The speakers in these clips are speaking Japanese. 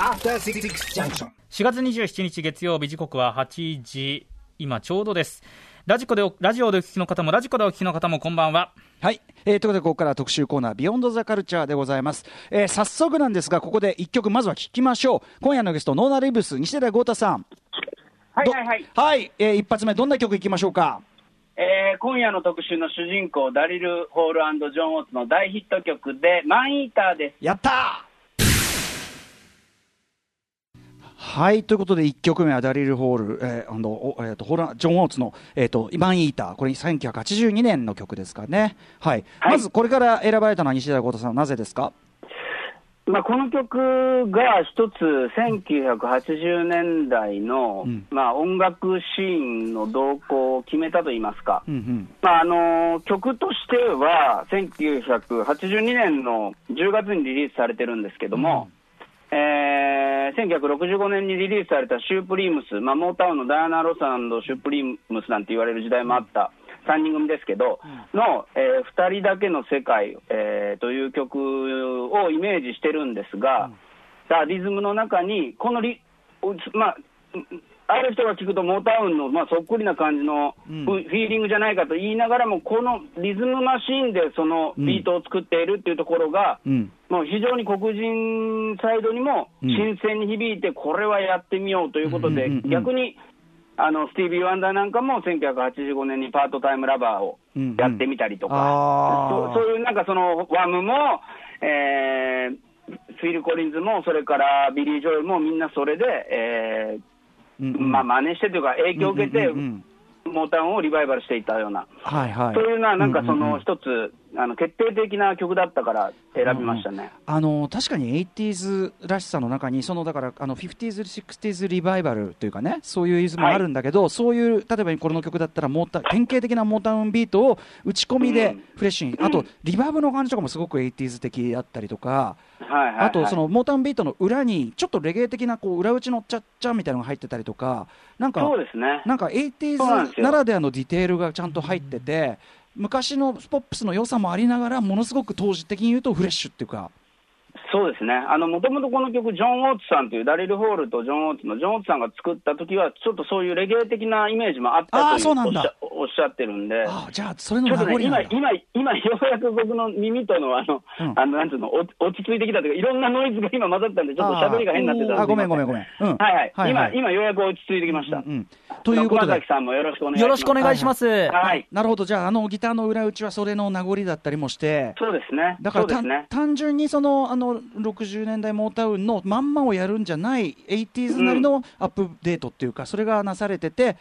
After Six Junction. 4月27日月曜日時刻は8時今ちょうどです。ラジコでおラジオでお聞きの方もラジコでお聞きの方もこんばんは。はい、えーということでここからは特集コーナー「ビヨンドザカルチャーでございます、えー早速なんですがここで1曲まずは聴きましょう。今夜のゲストノーナ・リブス西寺豪太さん。どはいはいはい、はい、えー一発目どんな曲いきましょうか？えー今夜の特集の主人公、ダリル・ホールジョン・オーツの大ヒット曲で、マン・イーターです。やったーはいということで1曲目はダリル・ホール、えーあのおえーとホラジョン・オーツの、えー、とイマン・イーター。これ1982年の曲ですかね、はい。はい。まずこれから選ばれたのは西寺豪太さんなぜですか？まあ、この曲が一つ、1980年代の、うん。まあ、音楽シーンの動向を決めたといいますか、うんうん。まああの曲としては、1982年の10月にリリースされてるんですけども、えー1965年にリリースされたシュープリームス、まあ、モータウンのダイアナ・ロサンシュープリームスなんて言われる時代もあった3人組ですけど、の、え2人だけの世界、えーという曲をイメージしてるんですが、さあリズムの中に、このリ、おまあ、ある人が聞くと、モータウンの、まあ、そっくりな感じのフ,、ィーリングじゃないかと言いながらも、このリズムマシーンでそのビートを作っているっていうところが、うん。もう非常に黒人サイドにもうん。新鮮に響いて、これはやってみようということで、うんうんうんうん。逆にあのスティービー・ワンダーなんかも1985年に Part-Time Lover をやってみたりとか、あー。そうそういうなんかそのワムも、えーフィル・コリンズも、それからビリー・ジョエルもみんなそれで、えーうんうんまあ真似してというか、影響を受けて、モータウンをリバイバルしていったような、はいはい。そういうのはなんかその一つ、あの決定的な曲だったから選びましたね。あの確かに 80s らしさの中にそのだからあの 50s、60s リバイバルというかねそういうイズムもあるんだけど、そういう例えばこの曲だったらモータ典型的なモータウンビートを打ち込みでうんフレッシュに、あとリバーブの感じとかもすごく 80s 的だったりとか、はいはいはい、あとそのモータウンビートの裏にちょっとレゲエ的なこう裏打ちのちゃっちゃみたいなのが入ってたりとかなんかそうですね。なんかそうなんです 80s よならではのディテールがちゃんと入ってて昔のポップスの良さもありながらものすごく当時的に言うとフレッシュっていうか。そうですね。あの、もともとこの曲、ジョン・オーツさんという、ダリル・ホールとジョン・オーツの、ジョン・オーツさんが作った時は、ちょっとそういうレゲエ的なイメージもあったとおっしゃおっしゃってるんで、ああじゃあそれのちょっとね、名残なんだ、今今、今、ようやく僕の耳との、あの、うんあの、なんつうの、お落ち着いてきたというか、いろんなノイズが今混ざったんで、ちょっと喋りが変になってたあごめんごめんごん。めん、うん、はいはい。今、はい今、ようやく落ち着いてきました。うんうんということでさんもよろしくお願いします。よろしくお願いします、はい。なるほどじゃああのギターの裏打ちはそれの名残だったりもしてそうですね。だからね。単純にそのあの60年代モータウンのまんまをやるんじゃない 80s なりのアップデートっていうか、それがなされてて、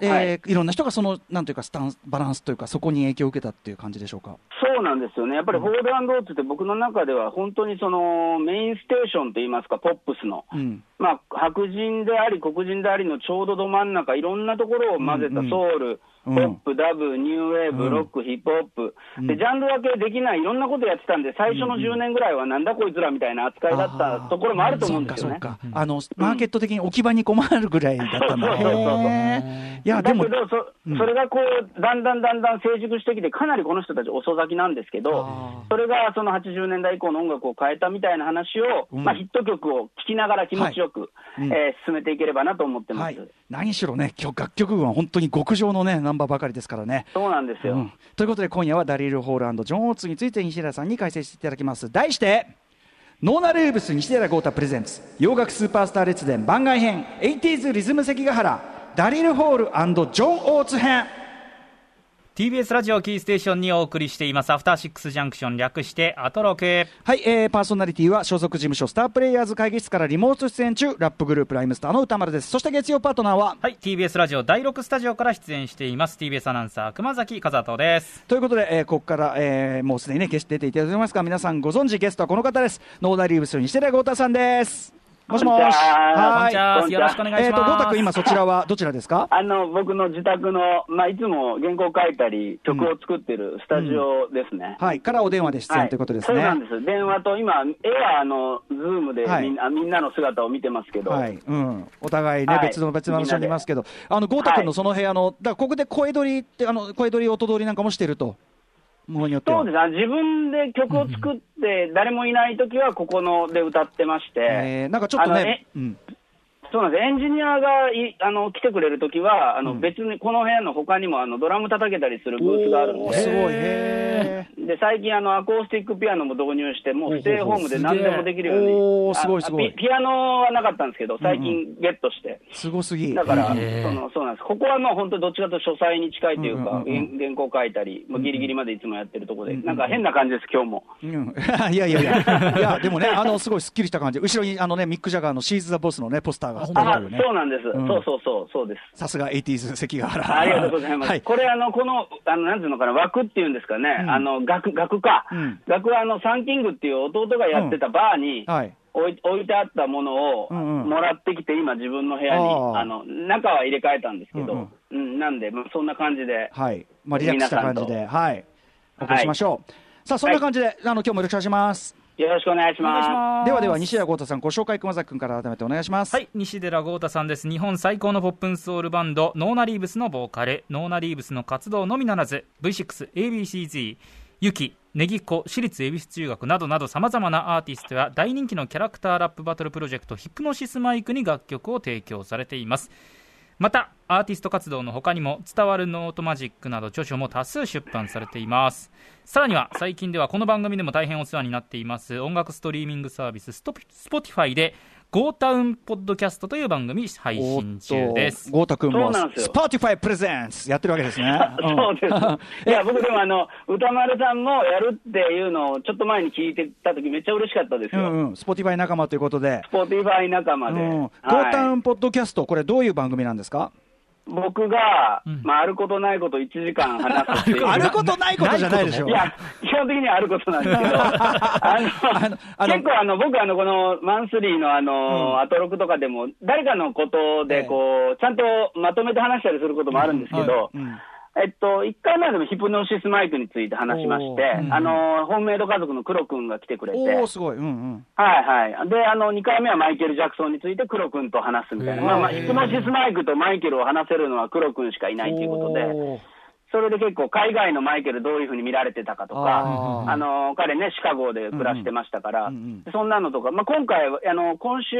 えーはい。い、ろんな人がそのなんというかスタンスバランスというかそこに影響を受けたっていう感じでしょうか？そうなんですよね、やっぱりホールドオーツって僕の中では本当にそのメインステーションといいますか、ポップスの、うん。まあ、白人であり黒人でありのちょうどど真ん中、いろんなところを混ぜたうんうん。ソウル、うんポップ、ダブ、ニューウェーブ、うん。ロック、ヒップホップ、うん。でジャンル分けできない、いろんなことやってたんで、最初の10年ぐらいはなんだこいつらみたいな扱いだったところもあると思うんですよね。あのマーケット的に置き場に困るぐらいだったんだ、そうそうそうそう。へーいやでもだけどそ、うん。それがこうだんだんだんだん成熟してきて、かなりこの人たち遅咲きなんですけどあ、それがその80年代以降の音楽を変えたみたいな話を、うん。まあ、ヒット曲を聴きながら気持ちよく、はえー進めていければなと思ってます。はい、何しろね、楽曲群は本当に極上のね、ナンバーばかりですからね。そうなんですよ。うんということで、今夜はダリル・ホールジョン・オーツについて西寺さんに解説していただきます。題して、ノーナルーブス西寺豪太プレゼンツ洋楽スーパースター列伝番外編 80s リズム関ヶ原ダリル・ホールジョン・オーツ編 TBS ラジオキーステーションにお送りしています。アフターシックスジャンクション略してアトロクはい、えーパーソナリティは所属事務所スタープレイヤーズ会議室からリモート出演中。ラップグループライムスターの歌丸です。そして月曜パートナーははい TBS ラジオ第6スタジオから出演しています。TBS アナウンサー熊崎和人です。ということで、えーここから、えーもうすでにねゲスト出ていただいてますが皆さんご存知ゲストはこの方です。ノーダリーブス西寺豪太さんですもしもし。は。こんにちは。はよろしくお願いえーとします郷太君今そちらはどちらですか？あの僕の自宅の、まあ、いつも原稿書いたり、曲を作ってるスタジオですね。はい。からお電話で出演ということですね。そうなんです、電話と今、絵はあのズームでみ,、はい。んなみんなの姿を見てますけど、はい、うん、お互いね、はい。別の別の場所にいますけど、あの郷太はい。君のその部屋の、だからここで声録りって、あの声録り、音録りなんかもしてると、そうです。ね、自分で曲を作って、誰もいないときは、ここので歌ってまして、えーなんかちょっとねそうなんです、エンジニアがいあの来てくれるときは、あのうん。別にこの部屋の他にもあのドラム叩けたりするブースがあるんで、すごい、へで最近あの、アコースティックピアノも導入して、もうステイホームで何でもできるように、おーすごいあすごい。ピピアノはなかったんですけど、最近ゲットして。ーすごすぎ。だから、そのそうなんです、ここはもう本当、どっちかと書斎に近いというか、うんうんうんうん。原原稿書いたり、まあ、ギリギリまでいつもやってるところで、うんうんなんか変な感じです、今日も。うん、いやいやいや、いや、でもね、あの、すごいすっきりした感じ。後ろに、あのね、ミック・ジャガーのシーズ・ザ・ボスのね、ポスターが貼ってああるというね。そうなんです、うんそうそうそう、そうです。さすが 80s 関ヶ原。ありがとうございます。はい。これ、あの、この、あの、なんていうのかな、枠っていうんですかね、うんあの、額、額か。うん額は、あの、サンキングっていう弟がやってたバーに、はい。置い置いてあったものをもらってきて、今、自分の部屋に、あの、中は入れ替えたんですけど、ううんんなんで、まあ、そんな感じで、はい。まあ、リラックスした感じで、はい。お送りしましょう。さあ、そんな感じで、あの、今日もよろしくお願いします。よろしくお願いします。ますではでは、西田豪太さん、ご紹介、熊崎君から改めてお願いします。はい、西寺豪太さんです。日本最高のポップンソウルバンド、ノーナリーブスのボーカル。ノーナリーブスの活動のみならず、V6、ABCZ、ユキ、ネギっ子、私立恵比寿中学などなど様々なアーティストや大人気のキャラクターラップバトルプロジェクト、ヒプノシスマイクに楽曲を提供されています。また、アーティスト活動の他にも、伝わるノートマジックなど著書も多数出版されています。さらには、最近ではこの番組でも大変お世話になっています、音楽ストリーミングサービス、ストピ Spotify で、ゴータウンポッドキャストという番組配信中です。郷太君も、そうなんですよ Spotify presents やってるわけですね。そうです。いや、僕でもあの、歌丸さんもやるっていうのをちょっと前に聞いてた時めっちゃ嬉しかったですよ。うんうん、 Spotify 仲間ということで、スポーティファイ仲間で。うん、ゴはいータウンポッドキャスト、これ、どういう番組なんですか？僕が、うん。まあ、あることないこと1時間話すっていう。あることないことじゃないでしょ。いや、基本的にはあることなんですけど、あののあの結構あの、僕あの、このマンスリーのあの、うん。アトロクとかでも、誰かのことで、こう、ちゃんとまとめて話したりすることもあるんですけど、うんえっと、1回目でもヒプノシスマイクについて話しまして、おーあの、ホームメイド家族の KUROくんが来てくれて、おー、すごい。うんうん。はいはい。で、あの、2回目はマイケル・ジャクソンについて KUROくんと話すみたいな。まあまあ、ヒプノシスマイクとマイケルを話せるのは KUROくんしかいないということで、それで結構海外のマイケルどういうふうに見られてたかとか、あの、彼ね、シカゴで暮らしてましたから、うんうんそんなのとか、まあ、今回、あの、今週、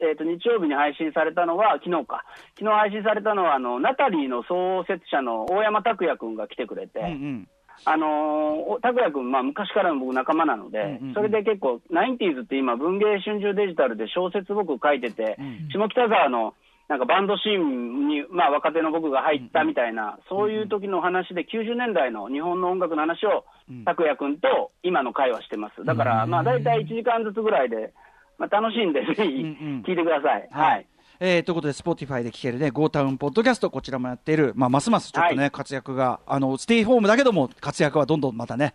えっ、と、日曜日に配信されたのは、昨日か。昨日配信されたのは、あの、ナタリーの創設者の大山拓也くんが来てくれて、うんうん。あのー、拓也君、まあ、昔からの僕仲間なので、うんうんうん。それで結構、ナインティーズって今、文芸春秋デジタルで小説僕書いてて、うん。下北沢のなんかバンドシーンに、まあ、若手の僕が入ったみたいな、そういう時の話で、90年代の日本の音楽の話をうん、拓也君と今の会話してます。だから、まあ、大体1時間ずつぐらいで、まあ、楽しんで、ぜひ聞いてください。ははい。い。えーということで、Spotify で聴けるね、ゴータウンポッドキャスト、こちらもやっている、まあ、ますますちょっとね、はい。活躍が、あの、ステイホームだけども、活躍はどんどんまたね、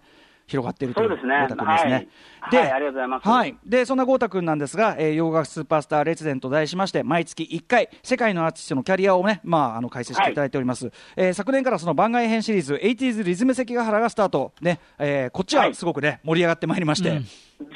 広がっているというそうですね豪太君ですね。はいはいありがとうございますはい。で、そんな豪太君なんですが、えー洋楽スーパースターレツデンと題しまして、毎月1回、世界のアーティストのキャリアをね、まあ、あの、解説していただいております。えー昨年からその番外編シリーズ、80s リズム関ヶ原がスタート。ね、えーこっちはすごくね、盛り上がってまいりまして。うん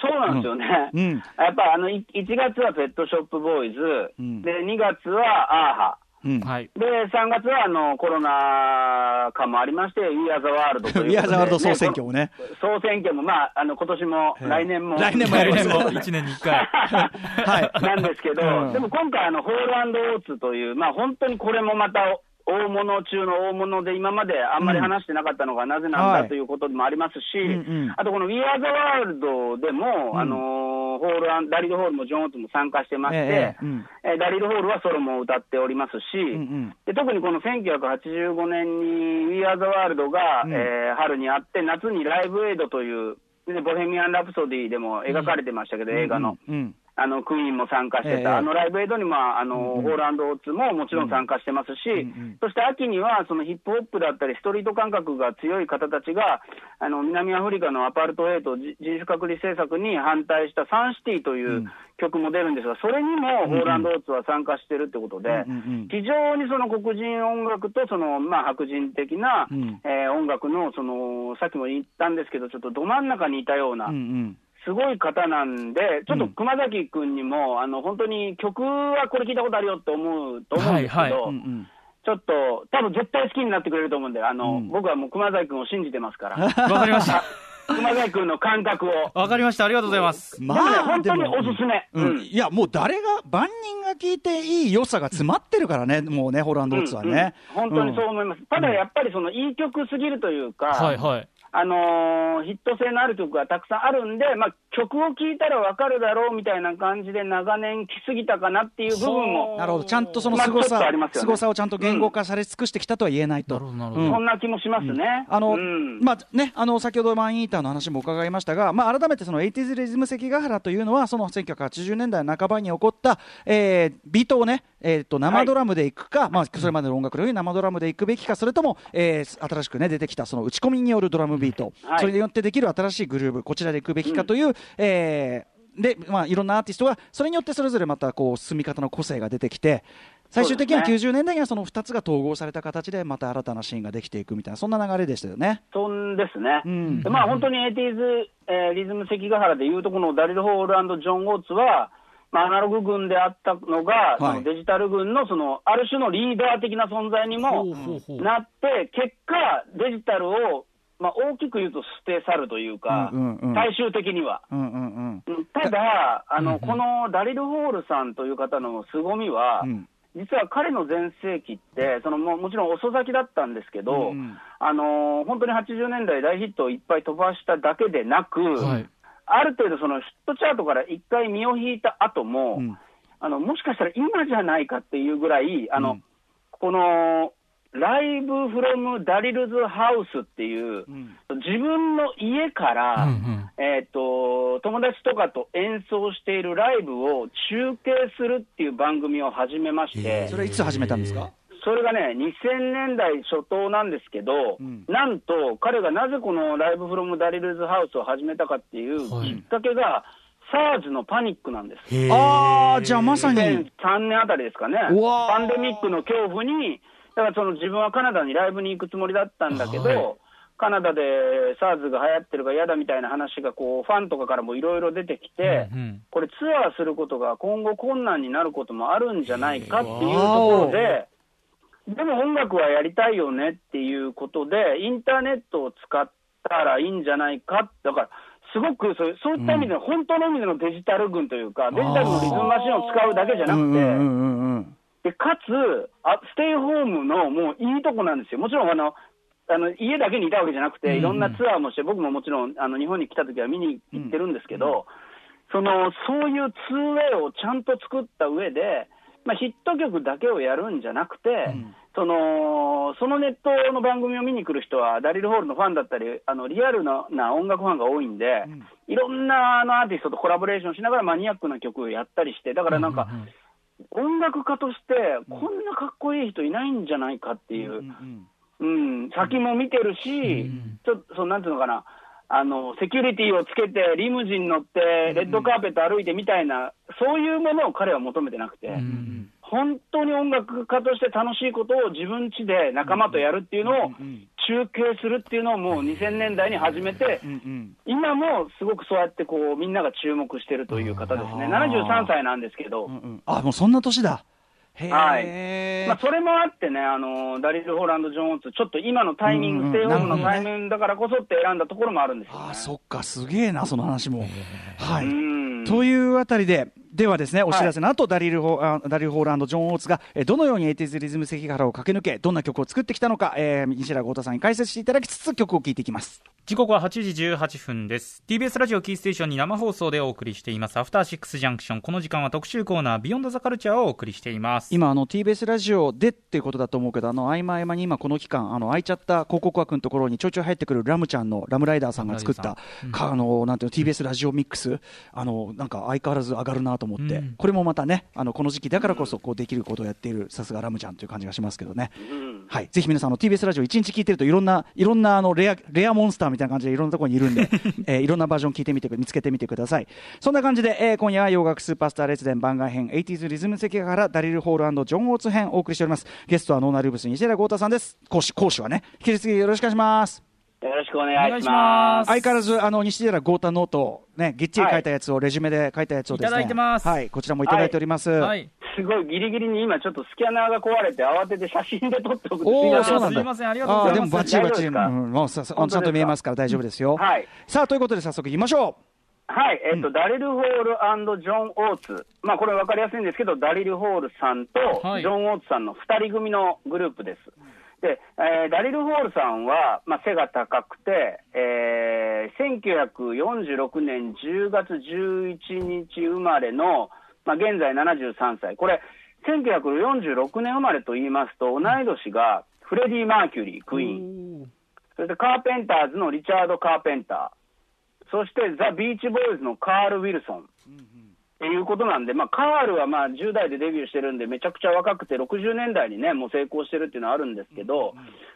そうなんですよね。うんうんやっぱあのい1月はペットショップボーイズ、うんで2月はアーハ、うん。はい。で3月はあのコロナ禍もありまして、We Are the World ということで、We Are the World 総選挙もね。総選挙も、まあ、あの今年もええ。来年も、来年もやります。来年も1年に1回。はい。なんですけど、うん。でも今回、あのホールオーツという、まあ、本当にこれもまた大物中の大物で、今まであんまり話してなかったのがなぜなんだ、はい。ということもありますし、うんうん。あとこの We Are the World でも、うん。あのーホールアンダリル・ホールもジョン・オーツも参加してまして、ええうん。えーダリル・ホールはソロも歌っておりますし、うんうん。で特にこの1985年に We Are the World が、うん。えー春にあって、夏にライブエイドという、でボヘミアン・ラプソディでも描かれてましたけど、映画の。うんうんあのクイーンも参加してた、ええ。あのライブエイドにも、あのホールオーツももちろん参加してますし、そして秋にはそのヒップホップだったり、ストリート感覚が強い方たちが、あの南アフリカのアパルトヘイト、じ人種隔離政策に反対したサンシティといううん。曲も出るんですが、それにもホールオーツは参加してるってことで、非常にその黒人音楽とその、まあ、白人的な、うん。えー音楽のその、さっきも言ったんですけど、ちょっとど真ん中にいたような。うんうんすごい方なんで、ちょっと熊崎君にも、あの本当に曲はこれ聞いたことあるよって思うと思うんですけど、はいはいうんうんちょっと、多分絶対好きになってくれると思うんで、あの、うん僕はもう熊崎君を信じてますから、わかりました。熊崎君の感覚を。わかりました。ありがとうございます。までもね、あ本当におすすめ。うんいやもう誰が万人が聞いていい良さが詰まってるからね、もうね、ホランドオッツはね。うんうん本当にそう思います。ただやっぱりそのいい曲すぎるというか、はいはい。あのーヒット性のある曲がたくさんあるんで、まあ、曲を聴いたらわかるだろうみたいな感じで長年来すぎたかなっていう部分も、なるほど、ちゃんとそのまあ凄さ、ますよね。凄さをちゃんと言語化され尽くしてきたとは言えないと。なるほどなるほどうん。そんな気もしますね。あの、うん。まあね、あの先ほどマンイーターの話も伺いましたが、まあ、改めてその 80s リズム関ヶ原というのはその1980年代半ばに起こった、えービートをね、えー、と生ドラムでいくか、まあ、それまでの音楽のように生ドラムでいくべきかそれとも、えー新しく、ね、出てきたその打ち込みによるドラムビート、はい。それによってできる新しいグルーブこちらでいくべきかという、えーでまあ、いろんなアーティストがそれによってそれぞれまたこう進み方の個性が出てきて最終的にはそうです90年代にはその2つが統合された形でまた新たなシーンができていくみたいなそんな流れでしたよね。そんですね。うん。でまあ本当に 80s、えーリズム関ヶ原でいうとこのダリル・ホールジョン・オーツは、まあ、アナログ軍であったのが、そのデジタル軍のそのある種のリーダー的な存在にもなって、結果、デジタルを、まあ、大きく言うと捨て去るというか、うんうんうん。最終的には。うんうんうん。うんただ、あの、このダリル・ホールさんという方の凄みは、うん。実は彼の全盛期って、そのももちろん遅咲きだったんですけど、うんあのー本当に80年代大ヒットをいっぱい飛ばしただけでなく、はい。ある程度そのヒットチャートから一回身を引いた後も、うん。あのもしかしたら今じゃないかっていうぐらい、あの、うん。このライブフロムダリルズハウスっていう、ん。自分の家から、うんうん。えっ、と、友達とかと演奏しているライブを中継するっていう番組を始めまして、それはいつ始めたんですか？それがね、2000年代初頭なんですけど、うん。なんと彼がなぜこのライブフロムダリルズハウスを始めたかっていうはい。きっかけが、サーズのパニックなんです。ああじゃあまさに。2003年あたりですかね、パンデミックの恐怖に、だからその自分はカナダにライブに行くつもりだったんだけど、はい。カナダで SARS が流行ってるから嫌だみたいな話がこうファンとかからもいろいろ出てきて、うんうん。これ、ツアーすることが今後困難になることもあるんじゃないかっていうところで、でも音楽はやりたいよねっていうことで、インターネットを使ったらいいんじゃないか、だから、すごくそうそういった意味での、本当の意味でのデジタル群というか、デジタルのリズムマシンを使うだけじゃなくて、でかつあ、ステイホームのもういいとこなんですよ、もちろんあのあの家だけにいたわけじゃなくて、いろんなツアーもして、僕ももちろんあの日本に来た時は見に行ってるんですけど、そのそういう 2way をちゃんと作った上で、まあ、ヒット曲だけをやるんじゃなくて、そのそのネットの番組を見に来る人は、ダリル・ホールのファンだったり、あのリアルなな音楽ファンが多いんで、いろんなあのアーティストとコラボレーションしながらマニアックな曲をやったりして、だからなんか、音楽家として、こんなかっこいい人いないんじゃないかっていう、うん、先も見てるし、ちょっと、そうなんていうのかな、あのセキュリティをつけて、リムジン乗って、レッドカーペット歩いてみたいな、そういうものを彼は求めてなくて、本当に音楽家として楽しいことを自分家で仲間とやるっていうのを中継するっていうのをもう2000年代に始めて、今もすごくそうやってこうみんなが注目してるという方ですね、73歳なんですけど。うんあもうそんな年だへえ、まあ、それもあってね、あのダリル・ホーランド・ジョーンズ、ちょっと今のタイミング、うんうん。ステイホームのタイミングだからこそって選んだところもあるんですよ、ね。あそっかすげえなその話も。はい。うん。というあたりで、ではですね、お知らせの後、ダリルホあダリル・ホーランド・ジョン・オーツが、えーどのように 80s リズム関ヶ原を駆け抜け、どんな曲を作ってきたのか、えー、西原豪太さんに解説していただきつつ、曲を聴いていきます。時刻は8時18分です。TBS ラジオキーステーションに生放送でお送りしています。アフターシックスジャンクション。この時間は特集コーナービヨンドザカルチャーをお送りしています今あの TBS ラジオでっていうことだと思うけどあの合間合間に今この期間あの空いちゃった広告枠のところにちょいちょい入ってくるラムちゃんのラムライダーさんが作った、ラかあのなんていうの TBS ラジオミックス。あのなんか相変わらず上がるなと思って、うん。これもまたねあのこの時期だからこそこうできることをやっているさすがラムちゃんという感じがしますけどね、うん。はい、ぜひ皆さんあの TBS ラジオ一日聞いてるといろんないろんなあのレアレアモンスターみたいな感じでいろんなところにいるんで、えーいろんなバージョン聞いてみて見つけてみてください。そんな感じで、えー今夜は洋楽スーパースター列伝番外編 80s リズム関ヶ原ダリル・ホールジョン・オーツ編お送りしております。ゲストはノーナルーブス西寺豪太さんです。講師講師はね引き続きよろしくお願いします。よろしくお願いしま。ます。す相変わらずあの西寺郷太ノートをねぎっちり書いたやつを、レジュメで書いたやつをですねいただい。てますはいこちらもいただいております、はい。すごいギリギリに今、ちょっとスキャナーが壊れて、慌てて写真で撮っておくとおーすいませそうなんだ。すいません、ありがとうございます。バッチリバッチリ、大丈夫ですかうんもうさちゃんと見えますから大丈夫ですよ、はい。さあということで早速いきましょはい、えっと、ダリル・ホールジョン・オーツ。まあ、これ分かりやすいんですけど、ダリル・ホールさんと、はいジョン・オーツさんの2人組のグループです。で、えーダリル・ホールさんは、まあ、背が高くて、えー1946年10月11日生まれの、まあ、現在73歳。これ、1946年生まれと言いますと、同い年がフレディ・マーキュリー、クイーン。それでカーペンターズのリチャード・カーペンター。そしてザ・ビーチボーイズのカール・ウィルソン。っていうことなんで、まあ、カールはまあ10代でデビューしてるんで、めちゃくちゃ若くて、60年代にね、もう成功してるっていうのはあるんですけど、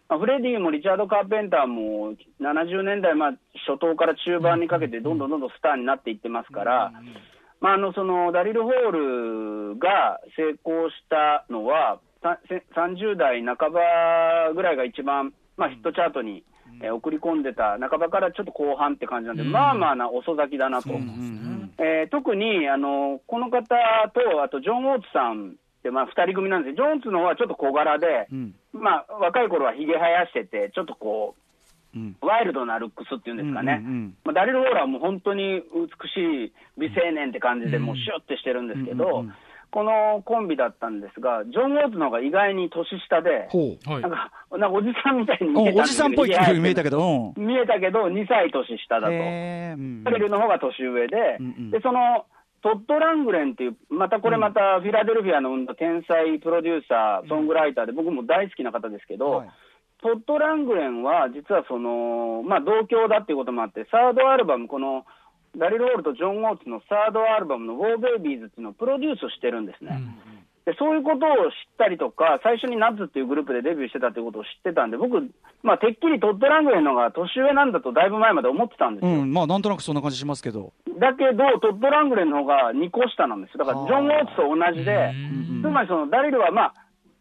まあ、フレディもリチャード・カーペンターも70年代、まあ、初頭から中盤にかけて、どんどんどんどんスターになっていってますから、まあ、あのそのダリル・ホールが成功したのは、させ30代半ばぐらいが一番、まあ、ヒットチャートに、えー送り込んでた、半ばからちょっと後半って感じなんで、まあまあな遅咲きだなと。えー特にあのこの方と、あとジョン・オーツさんって、まあ、2人組なんですよ、ジョーツの方はちょっと小柄で、ん。まあ、若い頃はひげ生やしてて、ちょっとこう、うん。ワイルドなルックスっていうんですかね、うんうんうん。まあ、ダリル・ホーラーはもう本当に美しい美青年って感じで、もうシュッてしてるんですけど、うんうんうんこのコンビだったんですが、ジョン・オーツの方が意外に年下で、はい。なんかなんかおじさんみたいに見おえたおじさんっぽいって見えたけど、うん。見えたけど、2歳年下だと。へーうん。ダリルの方が年上で、うんうん。でそのトッド・ラングレンっていう、またこれまたフィラデルフィアの生んだ天才プロデューサー、ソングライターで、僕も大好きな方ですけど、はい。トッド・ラングレンは実はその、まあ、同郷だっていうこともあって、サードアルバム、このダリル・ホールとジョン・オーツのサードアルバムのウォー・ベイビーズっていうのをプロデュースしてるんですね。でそういうことを知ったりとか、最初にナッツっていうグループでデビューしてたっていうことを知ってたんで、僕、まあ、てっきりトッド・ラングレンの方が年上なんだとだいぶ前まで思ってたんですよ。うん、まあなんとなくそんな感じしますけど、だけど、トッド・ラングレンの方が2個下なんですよ。だから、ジョン・オーツと同じで、つまりそのダリルは、まあ、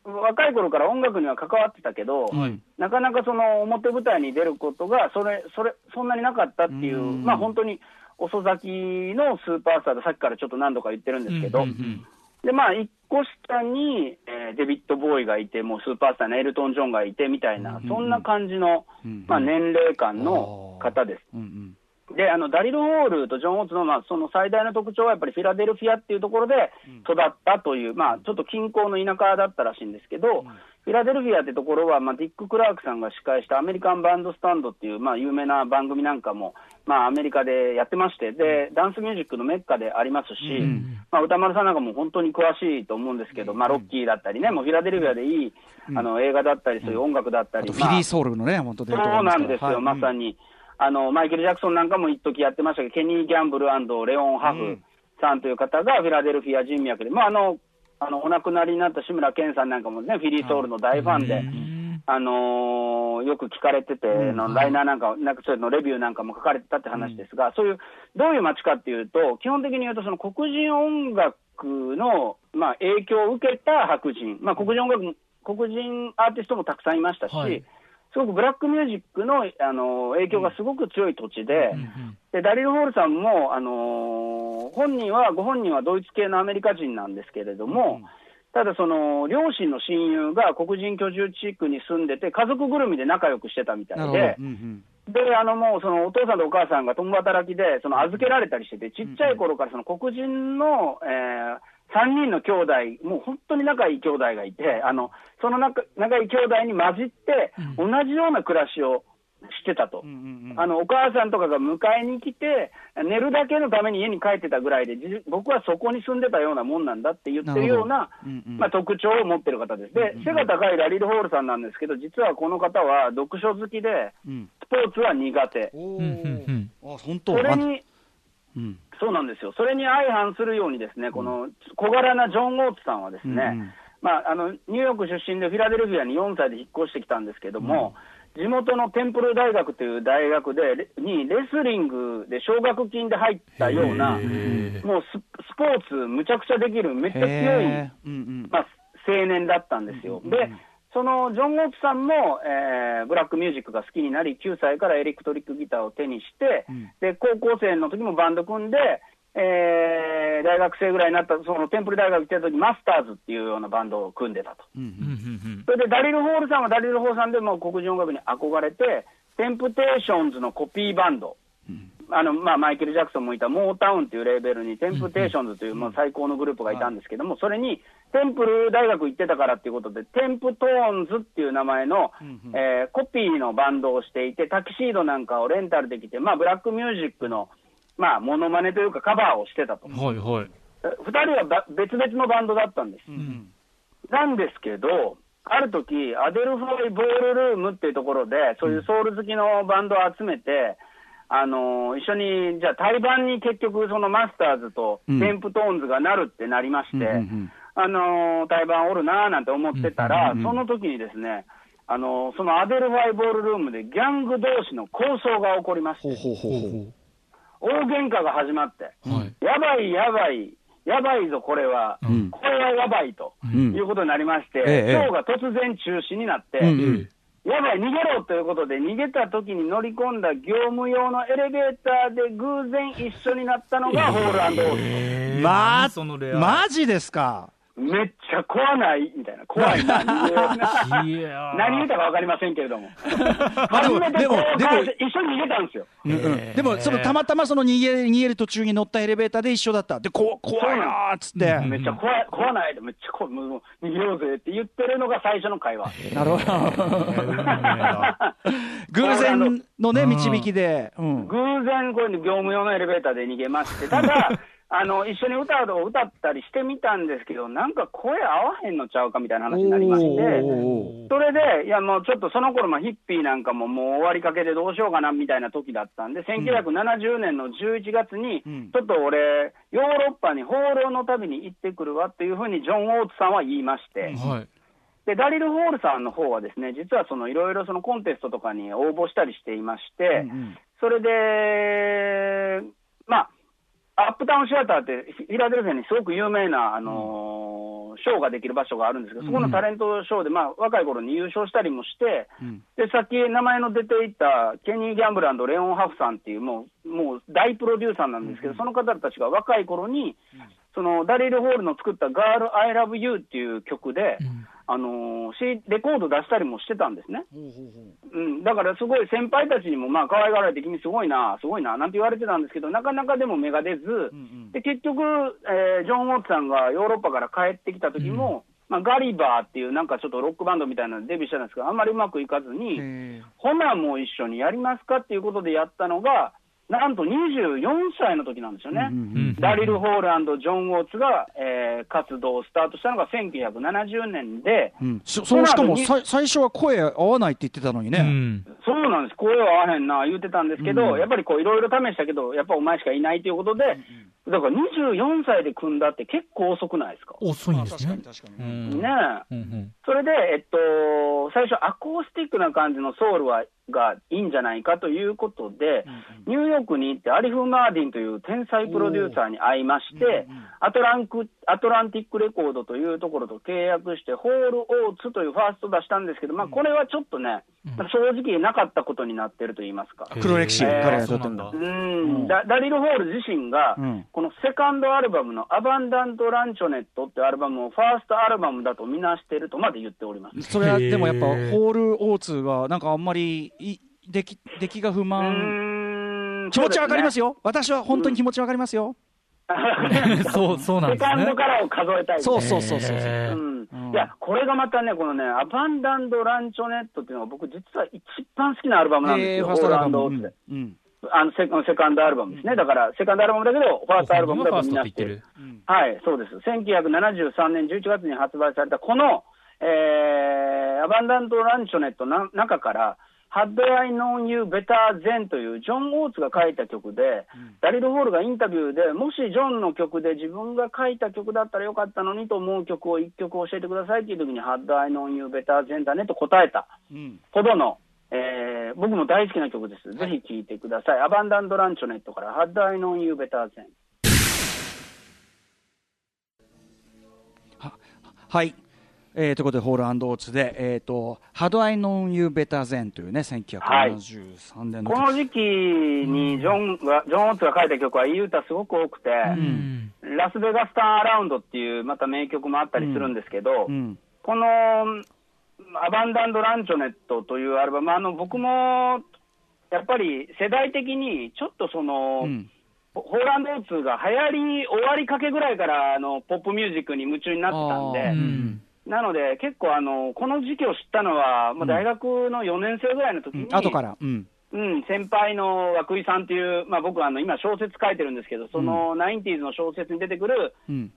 若い頃から音楽には関わってたけど、はいなかなかその表舞台に出ることがそれ、それ、そんなになかったっていう、うんまあ本当に遅咲きのスーパースターで、さっきからちょっと何度か言ってるんですけど、うんうんうん。で、まあ、1個下に、えーデビッド・ボーイがいて、もうスーパースターのエルトン・ジョンがいてみたいな、そんな感じの、うんまあ、年齢間の方です。うんうん。で、あの、ダリル・ホールとジョン・オーツの、まあ、その最大の特徴は、やっぱりフィラデルフィアっていうところで育ったという、まあ、ちょっと近郊の田舎だったらしいんですけど、フィラデルフィアってところは、まあ、ディック・クラークさんが司会したアメリカンバンドスタンドっていう、まあ、有名な番組なんかも、まあ、アメリカでやってまして、で、ダンスミュージックのメッカでありますし、まあ、歌丸さんなんかも本当に詳しいと思うんですけど、まあ、ロッキーだったりね、もうフィラデルフィアでいい、あの、映画だったり、そういう音楽だったり、あとフィリー・ソウルのね、本当伝統そうなんですよ、はい。まさに。あの、マイケル・ジャクソンなんかも一時やってましたけど、ケニー・ギャンブルレオン・ハフさんという方がフィラデルフィア人脈で、まあ、あの、あの、お亡くなりになった志村けんさんなんかもね、フィリー・ソウルの大ファンで、あのーよく聞かれてて、のライナーなんか、なんかそういうのレビューなんかも書かれてたって話ですが、そういう、どういう街かっていうと、基本的に言うと、その黒人音楽の、まあ、影響を受けた白人、まあ、黒人音楽、黒人アーティストもたくさんいましたし、はいすごくブラックミュージックの、あの影響がすごく強い土地で、でダリル・ホールさんも、あの本人は、ご本人はドイツ系のアメリカ人なんですけれども、ただその、両親の親友が黒人居住地区に住んでて、家族ぐるみで仲良くしてたみたないで、うんうん。で、あのもうそのお父さんとお母さんが共働きで、その預けられたりしてて、ちっちゃい頃からその黒人の、え3人の兄弟、もう本当に仲いい兄弟がいて、あのその仲仲いい兄弟に混じって、同じような暮らしをしてたと。うんうんあのお母さんとかが迎えに来て、寝るだけのために家に帰ってたぐらいで、じ僕はそこに住んでたようなもんなんだって言ってるようなうんうん。まあ、特徴を持ってる方です。で、背が高いラリル・ホールさんなんですけど、実はこの方は読書好きで、うん。スポーツは苦手。おうんうんうん。あ本当あそれに、うん。そうなんですよ。それに相反するようにですね、この小柄なジョン・オーツさんはですね、うんうん。まあ、あの、ニューヨーク出身でフィラデルフィアに4歳で引っ越してきたんですけども、地元のテンプル大学という大学で、レにレスリングで奨学金で入ったような、もうススポーツむちゃくちゃできる、めっちゃ強いまあ、青年だったんですよ。で、そのジョン・オーツさんも、えーブラックミュージックが好きになり、9歳からエレクトリックギターを手にして、うん。で高校生の時もバンド組んで、えー大学生ぐらいになった、そのテンプル大学行ってた時マスターズっていうようなバンドを組んでたと。うんうん。それでダリル・ホールさんはダリル・ホールさんでもう黒人音楽に憧れて、テンプテーションズのコピーバンド、あのまあ、マイケル・ジャクソンもいたモータウンっていうレーベルに、テンプテーションズというもう最高のグループがいたんですけども、それにテンプル大学行ってたからっていうことで、テンプトーンズっていう名前の、えーコピーのバンドをしていて、タキシードなんかをレンタルできて、まあ、ブラックミュージックの、まあ、モノマネというかカバーをしてたと。うんはいはい2人はば別々のバンドだったんです。なんですけど、ある時アデルファイボールルームっていうところで、そういうソウル好きのバンドを集めて、あのー一緒に、じゃあ、対バンに結局、そのマスターズとうん。テンプトーンズがなるってなりまして、うんうんうん。あのー対バンおるなーなんて思ってたら、うんうんうんその時にですね、あのーそのアデルファイボールルームでギャング同士の抗争が起こりまして、ほうほうほう大喧嘩が始まって、はい。やばい、やばい、やばいぞ、これは、ん。これはやばいと、ん。いうことになりまして、ええ。ショーが突然中止になって、うんうんやばい、逃げろということで、逃げた時に乗り込んだ業務用のエレベーターで偶然一緒になったのがホールオール。えーま何そのレア。マジですか？めっちゃ怖ない？みたいな、怖い。な、何言うたか分かりませんけれども、初めてでも一緒に逃げたんですよ。でもそのたまたまその逃げ逃げる途中に乗ったエレベーターで一緒だった。でこ怖いなーっつって、めっちゃ怖い、怖ないで、めっちゃ怖い、もう逃げようぜって言ってるのが最初の会話。なるほど。偶然のね導きで、うん、偶然、これ業務用のエレベーターで逃げまして、ただ、あの一緒に歌を歌ったりしてみたんですけど、なんか声合わへんのちゃうかみたいな話になりまして、それで、いやもうちょっとその頃まあヒッピーなんかももう終わりかけでどうしようかなみたいな時だったんで、1970年の11月に、ん。ちょっと俺、ヨーロッパに放浪の旅に行ってくるわっていうふうにジョン・オーツさんは言いまして、はい。でダリル・ホールさんの方はですね、実はそのいろいろそのコンテストとかに応募したりしていまして、うんうん。それで、まあ、アップタウンシアターって、フィラデルフィアにすごく有名な、あのーショーができる場所があるんですけど、そこのタレントショーで、まあ、若い頃に優勝したりもして、うん。でさっき名前の出ていたケニー・ギャンブランド、レオン・ハフさんっていう、もうもう大プロデューサーなんですけど、その方たちが若い頃に、そのダリル・ホールの作ったガール・アイ・ラブ・ユーっていう曲で、あのーシレコード出したりもしてたんですね。うん、だからすごい先輩たちにも、まあ可愛がられて、君すごいな、すごいななんて言われてたんですけど、なかなかでも芽が出ず、で結局、えージョン・ウォーツさんがヨーロッパから帰ってきた時も、まあ、ガリバーっていうなんかちょっとロックバンドみたいなのでデビューしたんですけど、あんまりうまくいかずに、へほなもう一緒にやりますかっていうことでやったのが、なんと24歳の時なんですよね。うんダリル・ホールジョン・ウォーツが、えー活動をスタートしたのが1970年で、ーうん。そそのしかも最初は声合わないって言ってたのにね、うん。そうなんです、声は合わへんな言うてたんですけど、うん。やっぱりこういろいろ試したけど、やっぱお前しかいないということで、だから24歳で組んだって結構遅くないですか？遅いんですね。確かうに、んねえ。うんうん。それで、えっと、最初、アコースティックな感じのソウルはがいいんじゃないかということで、ニューヨークに行って、アリフ・マーディンという天才プロデューサーに会いまして、アトランクアトランティックレコードというところと契約して、ホール・オーツというファースト出したんですけど、まあ、これはちょっとね、まあ正直なかったことになってると言いますか。黒歴史うなんだ。うん。ダダリル・ホール自身が、うん。このセカンドアルバムのアバンダント・ランチョネットっていうアルバムをファーストアルバムだとみなしているとまで言っております。それはでもやっぱホールオーツがなんかあんまりい出来出来が不う満、気持ちわかりますよ。よ、私は本当に気持ちわかりますよ、そうそうなんセですね。カンドからを数えたい。そうそうそうそう、う。ん。うん。いや、これがまたね、このね、アバンダント・ランチョネットっていうのが僕実は一番好きなアルバムなんですよ、えーファーストうんうん。あのセセカンドアルバムですね。だから、セカンドアルバムだけど、ファーストアルバムだとみんなしてる。はい、そうです。1973年11月に発売されたこの、えー、アバンダント・ランチョネットの中から、Had I Known You Better Then というジョン・オーツが書いた曲で、ダリル・ホールがインタビューで、もしジョンの曲で自分が書いた曲だったらよかったのにと思う曲を一曲教えてくださいっていう時に、Had I Known You Better Then だねと答えたうんほどの、えー、僕も大好きな曲です。ぜひ聴いてください。アバンダント・ランチョネットから、Had I Known You Better Then。はい、えー、ということで、ホールオーツで、えーと、How Do I Know You Better Than というね、1973年の、はい、この時期にジョンが、ジョン・オーツが書いた曲はいい歌すごく多くて、うん、ラスベガスターン・アラウンドっていう、また名曲もあったりするんですけど、うん。うん、このアバンダンド・ランチョネットというアルバム、あの僕もやっぱり世代的にちょっとその、ホーランド・オーツが流行り終わりかけぐらいからあのポップミュージックに夢中になってたんで、なので、結構あの、この時期を知ったのは、まあ、大学の4年生ぐらいの時に、うん、後から、うん、うん、先輩の涌井さんっていう、まあ、僕はあの今、小説書いてるんですけど、そのナインティーズの小説に出てくる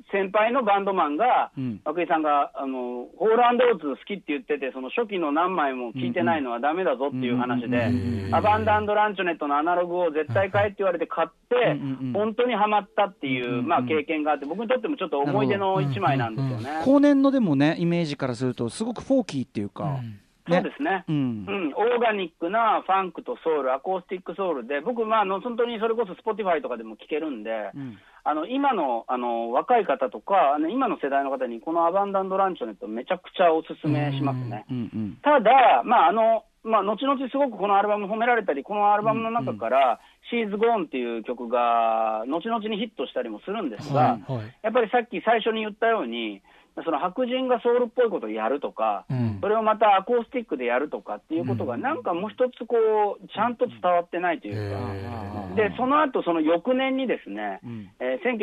先輩のバンドマンが、うん、涌井さんがあのホールアンドオーツ好きって言ってて、その初期の何枚も聞いてないのはだめだぞっていう話で、アバンダンド・ランチョネットのアナログを絶対買えって言われて買って、本当にはまったっていう、まあ、経験があって、僕にとってもちょっと思い出の一枚なんですよね。後年のでもね、イメージからすると、すごくフォーキーっていうか。そうですね、うん、うん、オーガニックなファンクとソウル、アコースティックソウルで、僕、まあ、の本当にそれこそ Spotify とかでも聴けるんで、うん、あの今のあの若い方とか、あの今の世代の方に、このアバンダンドランチョネット、めちゃくちゃおすすめしますね。うんうん、ただ、まああのまあ、後々すごくこのアルバム褒められたり、このアルバムの中から、シーズ・ゴーンっていう曲が、後々にヒットしたりもするんですが、はいはい、やっぱりさっき最初に言ったように、その白人がソウルっぽいことをやるとか、うん、それをまたアコースティックでやるとかっていうことが、なんかもう一つこう、ちゃんと伝わってないというか、でその後その翌年にですね、うん、えー、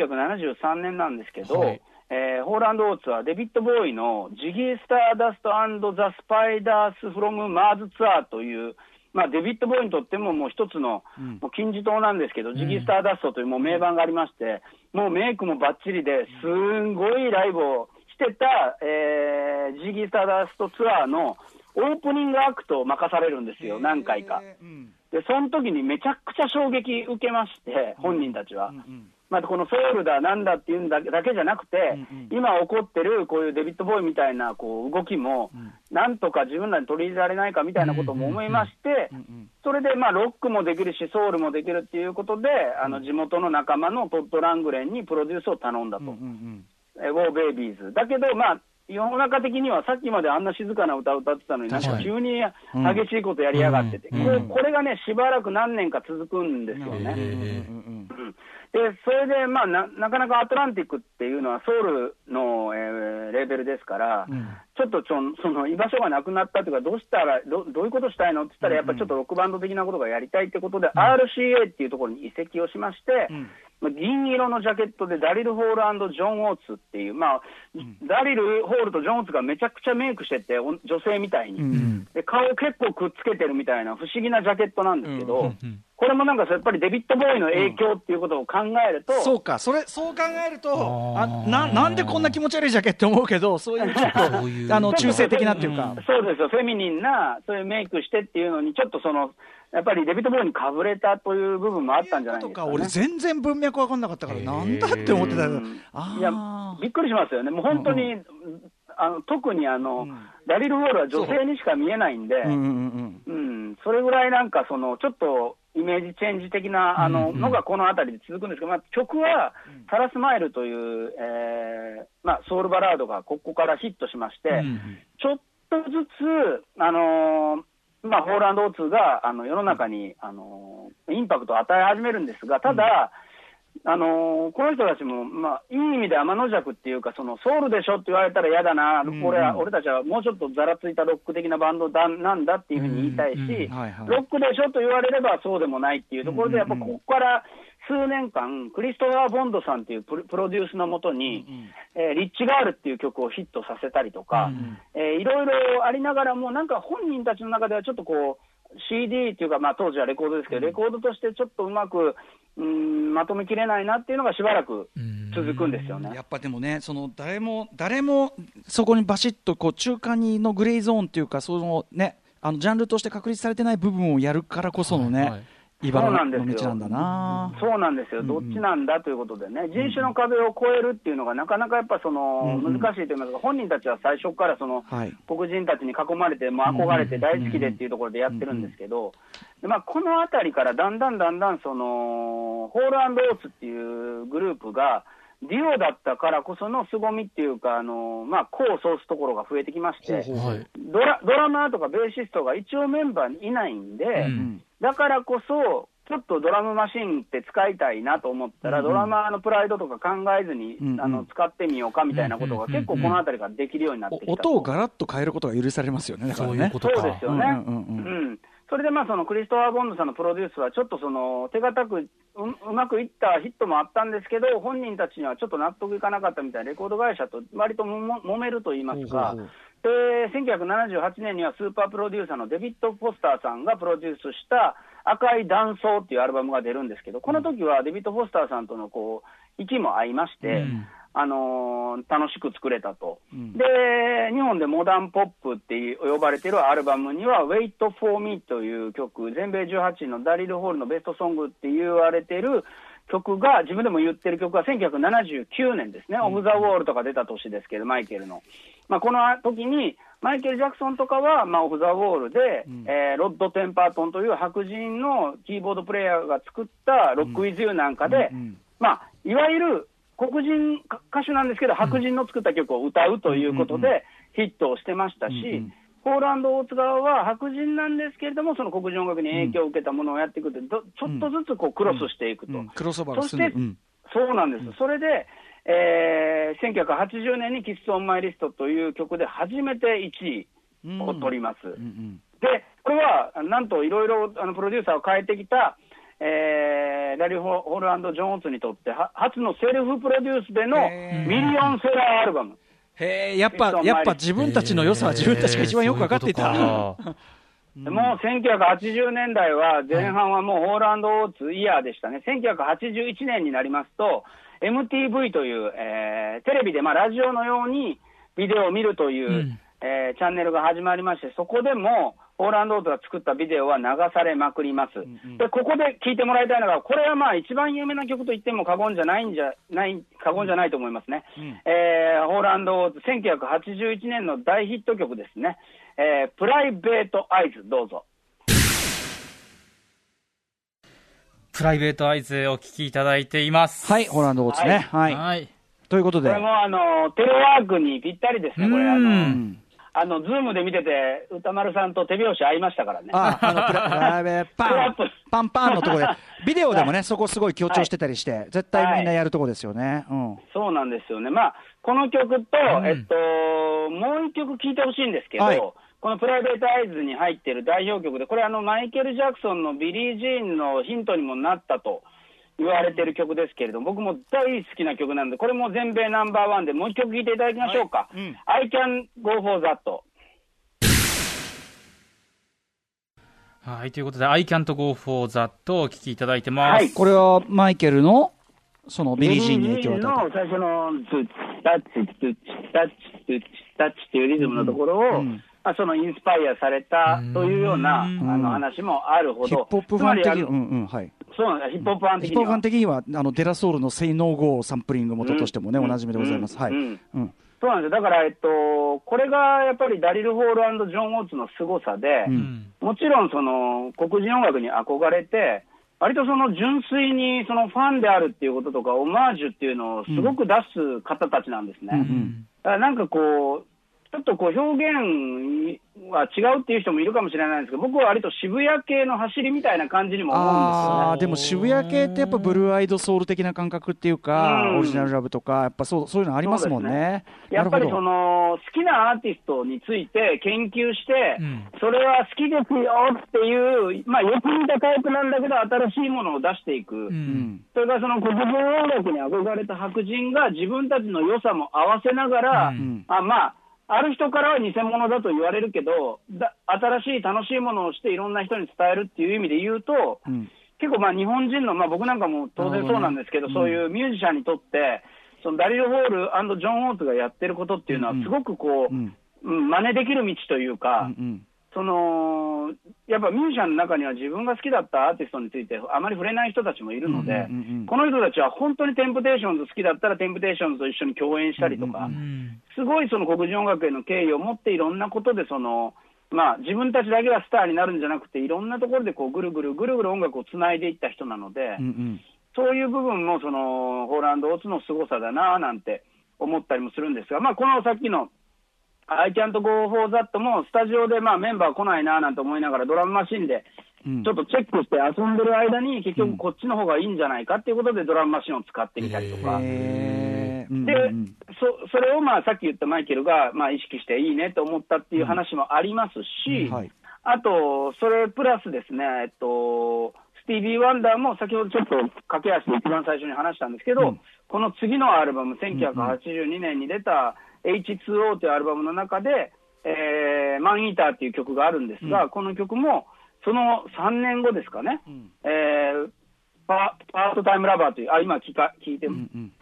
1973年なんですけど、はい、えー、ホーランド・オーツはデビッド・ボーイのジギー・スターダストザ・スパイダース・フロム・マーズ・ツアーという、まあ、デビッド・ボーイにとってももう一つの、もう金字塔なんですけど、ジギー・スターダストというもう名盤がありまして、もうメイクもばっちりですんごいライブをしてた、えー、ジギー・スターダストツアーのオープニングアクトを任されるんですよ、何回か。で、その時にめちゃくちゃ衝撃受けまして、本人たちは。まあ、このソウルだなんだっていうんだけだけじゃなくて、今起こってるこういうデビッド・ボーイみたいなこう動きも、なんとか自分らに取り入れられないかみたいなことも思いまして、それでまあロックもできるし、ソウルもできるっていうことで、あの地元の仲間のトッド・ラングレンにプロデュースを頼んだと。えウォーベイビーズ。だけど、まあ、世の中的にはさっきまであんな静かな歌を歌ってたのに、なんか急に激しいことやりやがってて、うん。うん、これがね、しばらく何年か続くんですよね。で、それで、まあな、なかなかアトランティックっていうのはソウルの、えー、レーベルですから、うん、ちょっとちょその居場所がなくなったというか、どうしたらど、どういうことしたいのって言ったら、やっぱりちょっとロックバンド的なことがやりたいってことで、RCA っていうところに移籍をしまして、銀色のジャケットでダリル・ホールジョン・オーツっていう、まあ、うん、ダリル・ホールとジョン・オーツがめちゃくちゃメイクしてて、女性みたいに、うん、で顔結構くっつけてるみたいな不思議なジャケットなんですけど、うんこれもなんかやっぱりデビッド・ボーイの影響っていうことを考えると、そうか、それそう考えるとあな、なんでこんな気持ち悪いジャケって思うけど、そういうちょっとあの中性的なっていうか、そうですよ、フェミニンな、そういうメイクしてっていうのに、ちょっとその、やっぱりデビッド・ボーイにかぶれたという部分もあったんじゃないですか、ね、俺、全然文脈分かんなかったから、なんだって思ってたけど、いや、びっくりしますよね、もう本当に、うん。あの特にあの、うん、ダリル・ウォールは女性にしか見えないんで、うん、うん、それぐらいなんかその、ちょっとイメージチェンジ的なあの、のがこの辺りで続くんですけど、まあ、曲は、サラスマイルという、えーまあ、ソウルバラードがここからヒットしまして、ちょっとずつ、あのーまあ、ホーランドオーツがあの世の中に、あのインパクトを与え始めるんですが、ただ、あのこの人たちも、まあ、いい意味で天の弱っていうか、そのソウルでしょって言われたら嫌だな、うんうん、俺は俺たちはもうちょっとざらついたロック的なバンドだなんだっていうふうに言いたいし、ロックでしょと言われればそうでもないっていうところで、やっぱここから数年間、クリストファー・ボンドさんっていうプロデュースのもとに、うんえー、リッチ・ガールっていう曲をヒットさせたりとか、うん。えー、いろいろありながらも、なんか本人たちの中ではちょっとこう、CD っていうか、まあ、当時はレコードですけど、レコードとしてちょっとうまく、うん、まとめきれないなっていうのがしばらく続くんですよね。やっぱでもね、その誰も誰もそこにバシッとこう中間にのグレーゾーンっていうか、そのね、あのジャンルとして確立されてない部分をやるからこそのね。はいはいそうなんですよ。そうなんですよ。どっちなんだということでね、人種の壁を越えるっていうのがなかなかやっぱその難しいと言いますか、本人たちは最初からその黒人たちに囲まれて、まあ、憧れて大好きでっていうところでやってるんですけど、でまあ、このあたりからだんだんだんだんそのホールオーツっていうグループが、デュオだったからこその凄みっていうか、あのまあ、功を奏すところが増えてきまして、はい。ドラドラマーとかベーシストが一応メンバーにいないんで、うんだからこそ、ちょっとドラムマシンって使いたいなと思ったら、うんうん。ドラマーのプライドとか考えずに、うんうん。あの使ってみようかみたいなことが、結構この辺りからできるようになってきた音をガラッと変えることが許されますよね、ねそういうこ。とかそうですよね。うんうんうん。うんそれでまあそのクリストファー・ボンドさんのプロデュースは、ちょっとその手堅くううまくいったヒットもあったんですけど、本人たちにはちょっと納得いかなかったみたいな、レコード会社と割ともも揉めると言いますか、ほうほうほう。で1978年にはスーパープロデューサーのデビッド・フォスターさんがプロデュースした赤い断層っていうアルバムが出るんですけど、この時はデビッド・フォスターさんとのこう息も合いまして、うんあのー楽しく作れたと、うん。で日本でモダンポップって呼ばれているアルバムには、Wait for Me という曲、全米18位のダリル・ホールのベストソングって言われている曲が、自分でも言ってる曲が1979年ですね、オフ・ザ・ウォールとか出た年ですけど、マイケルの。まあ、この時に、マイケル・ジャクソンとかは、まあ、オフ・ザ・ウォールで、えーロッド・テンパートンという白人のキーボードプレイヤーが作ったロック・ウィズ・ユーなんかで、うんうんまあ、いわゆる黒人歌手なんですけど、白人の作った曲を歌うということで、ヒットをしてましたし、うんうん。ポーランド大津側は白人なんですけれども、その黒人音楽に影響を受けたものをやっていくと、どちょっとずつこうクロスしていくと、うん。クロスバそして、そうなんです、それで、えー、1980年にキス・オン・マイ・リストという曲で初めて1位を取ります。で、これはなんといろいろあのプロデューサーを変えてきた、えーラリー・ホールジョン・オーツにとっては初のセルフプロデュースでのミリオンセラーアルバム。へえ、やっぱ、やっぱ自分たちの良さは自分たちが一番よく分かっていた。もう1980年代は前半はもうホーランド・オーツイヤーでしたね、1981年になりますと、MTV という、えーテレビで、まあ、ラジオのようにビデオを見るという、うん。えーチャンネルが始まりまして、そこでもホーランド・オーツが作ったビデオは流されまくります。で、ここで聞いてもらいたいのが、これはまあ一番有名な曲と言っても過言じゃないんじゃない、過言じゃないと思いますね。えーホーランド・オーツ、1981年の大ヒット曲ですね。えープライベート・アイズ、どうぞ。プライベートアイズお聞きいただいています。はい、ホランドオーツね。はい。はい。ということでこれ、もあのテレワークにぴったりですね、これ、あうのんあのズームで見てて、宇多丸さんと手拍子合いましたからね。あ、あの、プラ プライベートパンパンパンのところで、ビデオでもね、そこすごい強調してたりして、絶対みんなやるとこですよね。うん。そうなんですよね、まあ、この曲と、ん。えっと、もう一曲聴いてほしいんですけど、はい。この Private Eyes に入っている代表曲で、これ、あのマイケル・ジャクソンのビリー・ジーンのヒントにもなったと言われている曲ですけれども、僕も大好きな曲なんで、これも全米ナンバーワンで、もう一曲聴いていただきましょうか。はいうん I can go for that. はい、ということで、I can't go for that をお聞きいただいてます。はいこれはマイケルの、そのビリー・ジーンに影響を与えの最初のツッチタッチツッチタッチツッチタッチっていうリズムのところを、うんまあ、そのインスパイアされたというようなあうんの話もあるほた。ヒッど、プホップファン的うんうん、はい。そうなんですヒップホップファン的にはヒップホップファン。的には、あの、デラソウルの Say No Go サンプリング元としてもね、うんおなじみでございます。はい。うんうん。そうなんですよだから、えっと、これがやっぱりダリル・ホールジョン・オーツの凄さで、ううんんもちろんその黒人音楽に憧れて、割とその純粋にそのファンであるっていうこととか、オマージュっていうのをすごく出す方たちなんですね。うんだからなんかこう、ちょっとこう表現は違うっていう人もいるかもしれないんですけど、僕は割と渋谷系の走りみたいな感じにも思うんですよね。ああ、でも渋谷系ってやっぱブルーアイドソウル的な感覚っていうか、うんオリジナルラブとか、やっぱそうそういうのありますもんね。やっぱりその好きなアーティストについて研究して、うんそれは好きですよっていう、まあ、よく似たタイプなんだけど、新しいものを出していく、ううんん。それからその黒人音楽に憧れた白人が自分たちの良さも合わせながら、うんあまあ、ある人からは偽物だと言われるけど、だ新しい楽しいものをしていろんな人に伝えるっていう意味で言うと、うん。結構まあ日本人の、まあ、僕なんかも当然そうなんですけど、ねそういうミュージシャンにとって、そのダリル・ホールジョン・オーツがやってることっていうのはうん、すごくこう、うん。うん真似できる道というか、うんそのやっぱミュージシャンの中には自分が好きだったアーティストについてあまり触れない人たちもいるので、この人たちは本当にテンプテーションズ好きだったら、テンプテーションズと一緒に共演したりとか、すごいその黒人音楽への敬意を持って、いろんなことでその、まあ、自分たちだけがスターになるんじゃなくて、いろんなところでこうぐるぐるぐるぐる音楽をつないでいった人なので、うんうん。そういう部分もそのホーランド・オーツの凄さだななんて思ったりもするんですが、まあ、このさっきの I can't go for that もスタジオでまあメンバー来ないななんて思いながらドラムマシンでうん。ちょっとチェックして遊んでる間に結局こっちの方がいいんじゃないかっていうことでドラムマシンを使ってみたりとか。でうん。うんそそれをまあさっき言ったマイケルがまあ意識していいねと思ったっていう話もありますし、うん。はい。あと、それプラスですね、えっと、スティービー・ワンダーも先ほどちょっと駆け足で一番最初に話したんですけど、うん。この次のアルバム、1982年に出た H2O というアルバムの中で、えーマン・イーターっていう曲があるんですが、この曲もその3年後ですかね、ん。えーパ Part-Time Lover という、あ、今聞か聞いて、うんうん。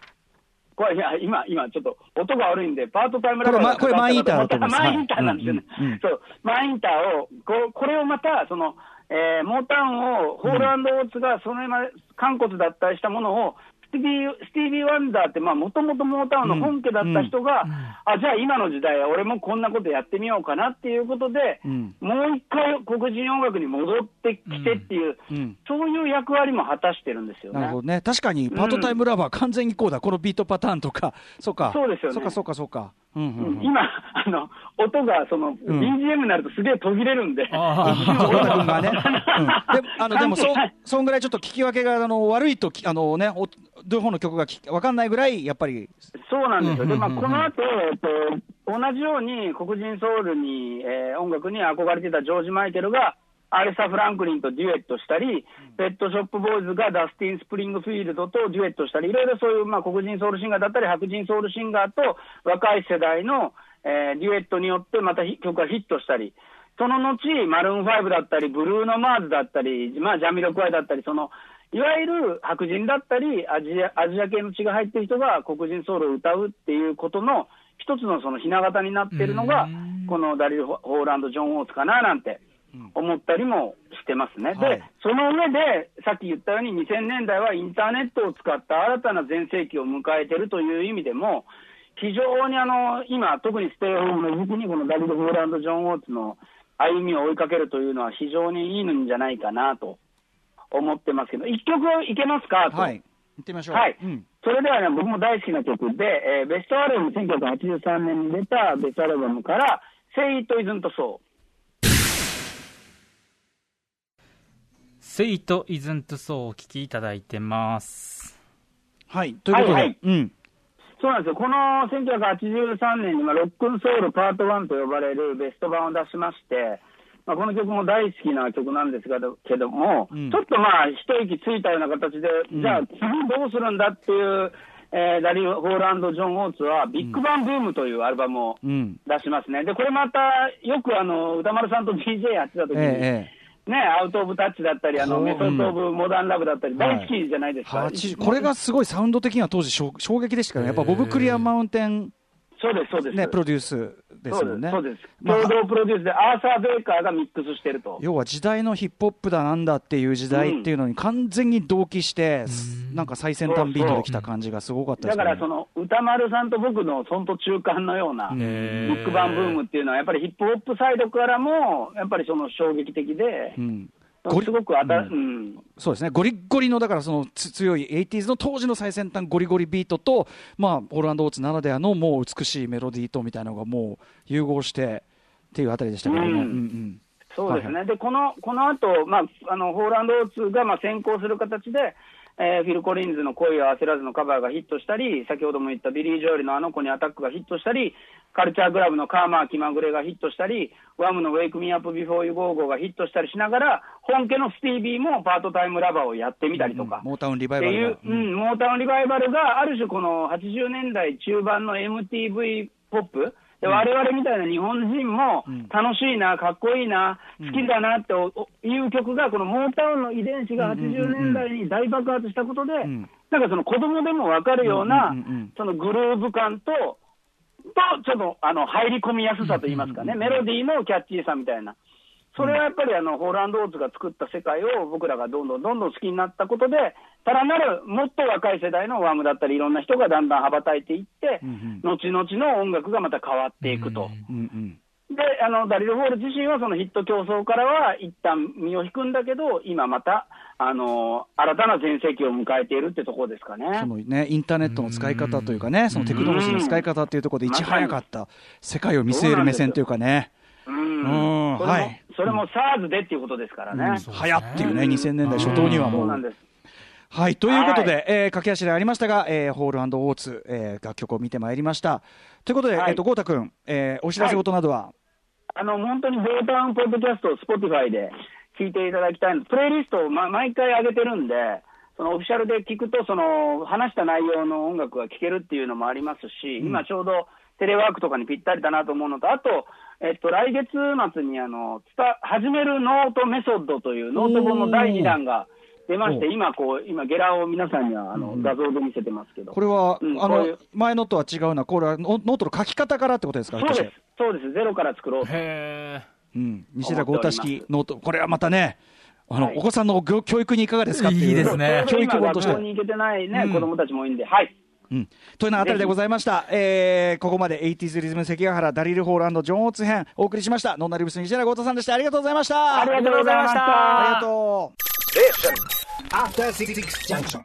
これ、いや、今、今、ちょっと音が悪いんで、 Part-Time Lover がこれ Maneater だと思います Maneater なんですよね。はいうんうんそう、 Maneater を、ここれをまた、その、えーモータウンを、ホールオーツがその今、換骨奪胎したりしたものを、スティービー・スティービー・ワンダーって、もともとモータウンの本家だった人が、あ、じゃあ今の時代、俺もこんなことやってみようかなっていうことで、うん。もう一回黒人音楽に戻ってきてっていう、うん。そういう役割も果たしてるんですよね。なるほどね、確かにパートタイムラバー、完全にこうだ、このビートパターンとか、そうか、そうですよね。そうか、そうか、そうか、うんうんうん、今、あの音がその、BGM になるとすげえ途切れるんで、ああの小田君が。ね、うん、であのでもそそんぐらいちょっと聞き分けがあの悪いときあの、ね、お両方の曲がき分かんないぐらい、やっぱり、そうなんですよ、でまあ、うんうん。うんこの後、えっと同じように黒人ソウルに、えー音楽に憧れてたジョージ・マイケルが、アレサ・フランクリンとデュエットしたり、ペットショップボーイズがダスティン・スプリングフィールドとデュエットしたり、いろいろそういう、まあ、黒人ソウルシンガーだったり、白人ソウルシンガーと若い世代の、えーデュエットによってまたヒ曲がヒットしたり、その後、マルーン5だったり、ブルーノ・マーズだったり、まあ、ジャミロクワイだったり、その、いわゆる白人だったりアジア、アジア系の血が入ってる人が黒人ソウルを歌うっていうことの一つのそのひな形になってるのがうん、このダリル・ホーランド・ジョン・オーツかななんて思ったりもしてますね。はいで、その上で、さっき言ったように2000年代はインターネットを使った新たな全盛期を迎えてるという意味でも、非常にあの今、特にステイホームの時期にこのダリル・ホーランド・ジョン・オーツの歩みを追いかけるというのは非常にいいんじゃないかなと思ってますけど、一曲いけますか？と。はい、行ってみましょう。はいうんそれではね、僕も大好きな曲で、えーベストアルバム、1983年に出たベストアルバムから、Say It Isn't So。セイトイズントソーお聞きいただいてます。はい、ということで、はいはい。うん、そうなんですよ。この1983年に、まあ、ロックンソウルパート1と呼ばれるベスト版を出しまして、まあ、この曲も大好きな曲なんですがけども、うん。ちょっとまあ、一息ついたような形で、じゃあ次どうするんだっていう、えーダリー・ホーランド・ジョン・オーツは、ビッグバンブームというアルバムをうん、出しますね。で、これまた、よくあの、歌丸さんと DJ やってた時に、ええね、アウト・オブ・タッチだったり、あの、メソッド・オブ・モダン・ラブだったり、大好きじゃないですか。80これがすごいサウンド的には当時衝衝撃でしたからね、やっぱボブ・クリア・マウンテン、そうです、そうです。ね、プロデュースですもんね。そうです。まあ共同プロデュースで、アーサー・ベイカーがミックスしてると。要は時代のヒップホップだなんだっていう時代っていうのに完全に同期して、なんか最先端ビートできた感じがすごかったですね。だから、その、歌丸さんと僕のそんと中間のような、ビビッグバンブームっていうのは、やっぱりヒップホップサイドからも、やっぱりその衝撃的でう、ん、すごくあた、ううん。ん、そうですね、ゴリッゴリの、だからそのつ強い 80s の当時の最先端ゴリゴリビートと、まあ、ホールオーツならではのもう美しいメロディーとみたいなのがもう融合してっていうあたりでしたけどね。うん。うんそうですね、はいでこのこの後、まああのホーランド・オーツがまあ先行する形で、えーフィル・コリンズの恋はあせらずのカバーがヒットしたり、先ほども言ったビリー・ジョエルのあの子にアタックがヒットしたり、カルチャークラブのカーマは気まぐれがヒットしたり、ワムの Wake Me Up Before You Go-Go がヒットしたりしながら、本家のスティービーも Part-Time Lover をやってみたりとか。モータウンリバイバルが、、うん、モータウンリバイバルが、ある種この80年代中盤の MTV ポップ、で我々みたいな日本人もん。楽しいな、かっこいいな、好きだなっていう曲が、このモータウンの遺伝子が80年代に大爆発したことで、ん。なんかその子供でも分かるようなそのグルーヴ感と、とちょっとあの入り込みやすさといいますかね、メロディーのキャッチーさみたいな。それはやっぱりあのホーランド・オーツが作った世界を僕らがどんどんどんどん好きになったことで、さらなるもっと若い世代のワームだったり、いろんな人がだんだん羽ばたいていって、うん後々の音楽がまた変わっていくと。うんうんで、で、あの、ダリル・ホール自身はそのヒット競争からは一旦身を引くんだけど、今また、あの、新たな全盛期を迎えているってところですかね。そのね、インターネットの使い方というかね、そのテクノロジーの使い方っていうところでいち早かった、世界を見据える目線というかね、うん。うんそれもはいそれも SARS でっていうことですからね。うん流行っていうね、2000年代初頭にはもう。そうなんです。はい、ということで、はいえー駆け足でありましたが、えーホールオーツ、えー楽曲を見てまいりました。ということで、はいえっ、と、豪太君、えーお知らせ事などは、あの、本当にベータウンポッドキャストを Spotify で聞いていただきたい。プレイリストを、ま、毎回上げてるんで、そのオフィシャルで聞くと、その、話した内容の音楽が聴けるっていうのもありますし、今ちょうどテレワークとかにぴったりだなと思うのと、あと、えっと、来月末に、あの、つた、始めるノートメソッドというノート本の第2弾が出まして、今こう、今ゲラを皆さんには、あの、画像で見せてますけど。これは、あのうんこういう前のとは違うな、これはノノートの書き方からってことですか、そうです。そうです。ゼロから作ろうと。へうん、西寺郷太式ノート、これはまたね、あの、はいお子さんの教教育にいかがですかっていういいですね教育本として今学校。に行けてないね、うん子供たちも多いんで、はい。うん、というようなあたりでございました、えーここまで 80s リズム関ヶ原ダリル・ホーランドジョン・オーツ編お送りしました。ノンナリブス西原豪太さんでした。ありがとうございました。ありがとうございました。ありがとう。After Six Junction.